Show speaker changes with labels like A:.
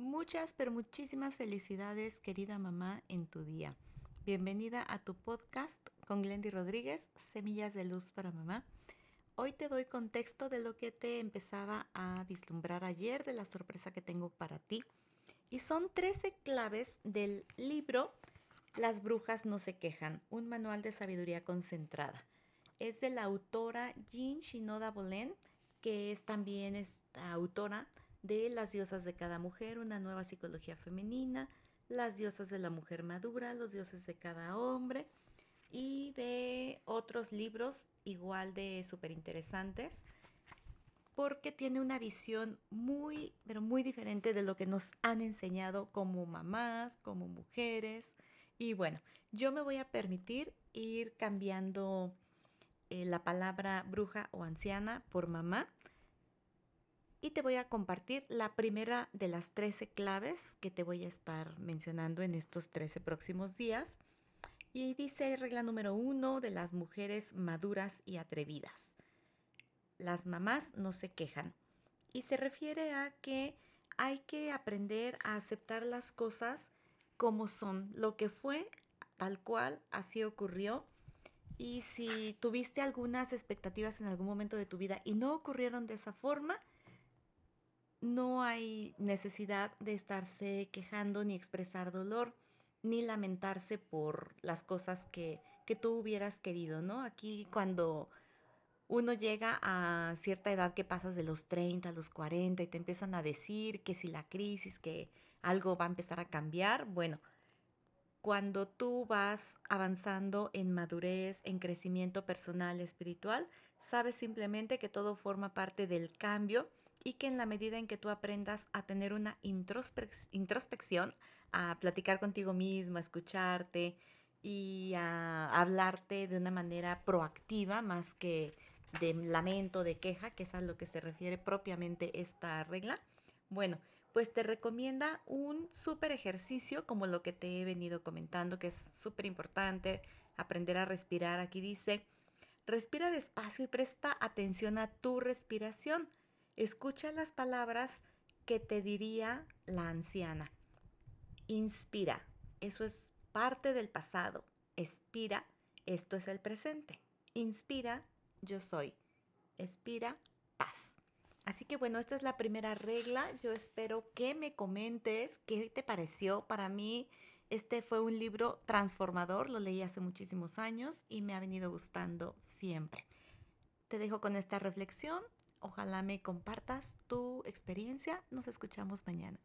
A: Muchas, pero muchísimas felicidades, querida mamá, en tu día. Bienvenida a tu podcast con Glendy Rodríguez, Semillas de Luz para Mamá. Hoy te doy contexto de lo que te empezaba a vislumbrar ayer, de la sorpresa que tengo para ti. Y son 13 claves del libro Las brujas no se quejan, un manual de sabiduría concentrada. Es de la autora Jean Shinoda Bolen, que es también autora de Las diosas de cada mujer, una nueva psicología femenina, Las diosas de la mujer madura, Los dioses de cada hombre y de otros libros igual de súper interesantes porque tiene una visión muy, pero muy diferente de lo que nos han enseñado como mamás, como mujeres. Y bueno, yo me voy a permitir ir cambiando eh, la palabra bruja o anciana por mamá y te voy a compartir la primera de las 13 claves que te voy a estar mencionando en estos 13 próximos días. Y dice regla número uno de las mujeres maduras y atrevidas. Las mamás no se quejan. Y se refiere a que hay que aprender a aceptar las cosas como son. Lo que fue, tal cual, así ocurrió. Y si tuviste algunas expectativas en algún momento de tu vida y no ocurrieron de esa forma, no hay necesidad de estarse quejando ni expresar dolor ni lamentarse por las cosas que, que tú hubieras querido, ¿no? Aquí cuando uno llega a cierta edad que pasas de los 30 a los 40 y te empiezan a decir que si la crisis, que algo va a empezar a cambiar, bueno, cuando tú vas avanzando en madurez, en crecimiento personal, espiritual, sabes simplemente que todo forma parte del cambio y que en la medida en que tú aprendas a tener una introspección, a platicar contigo misma, a escucharte y a hablarte de una manera proactiva más que de lamento, de queja, que es a lo que se refiere propiamente esta regla, bueno, pues te recomienda un súper ejercicio como lo que te he venido comentando, que es súper importante, aprender a respirar. Aquí dice, respira despacio y presta atención a tu respiración. Escucha las palabras que te diría la anciana. Inspira, eso es parte del pasado. Expira, esto es el presente. Inspira, yo soy. Expira, paz. Así que bueno, esta es la primera regla. Yo espero que me comentes qué te pareció. Para mí, este fue un libro transformador. Lo leí hace muchísimos años y me ha venido gustando siempre. Te dejo con esta reflexión Ojalá me compartas tu experiencia. Nos escuchamos mañana.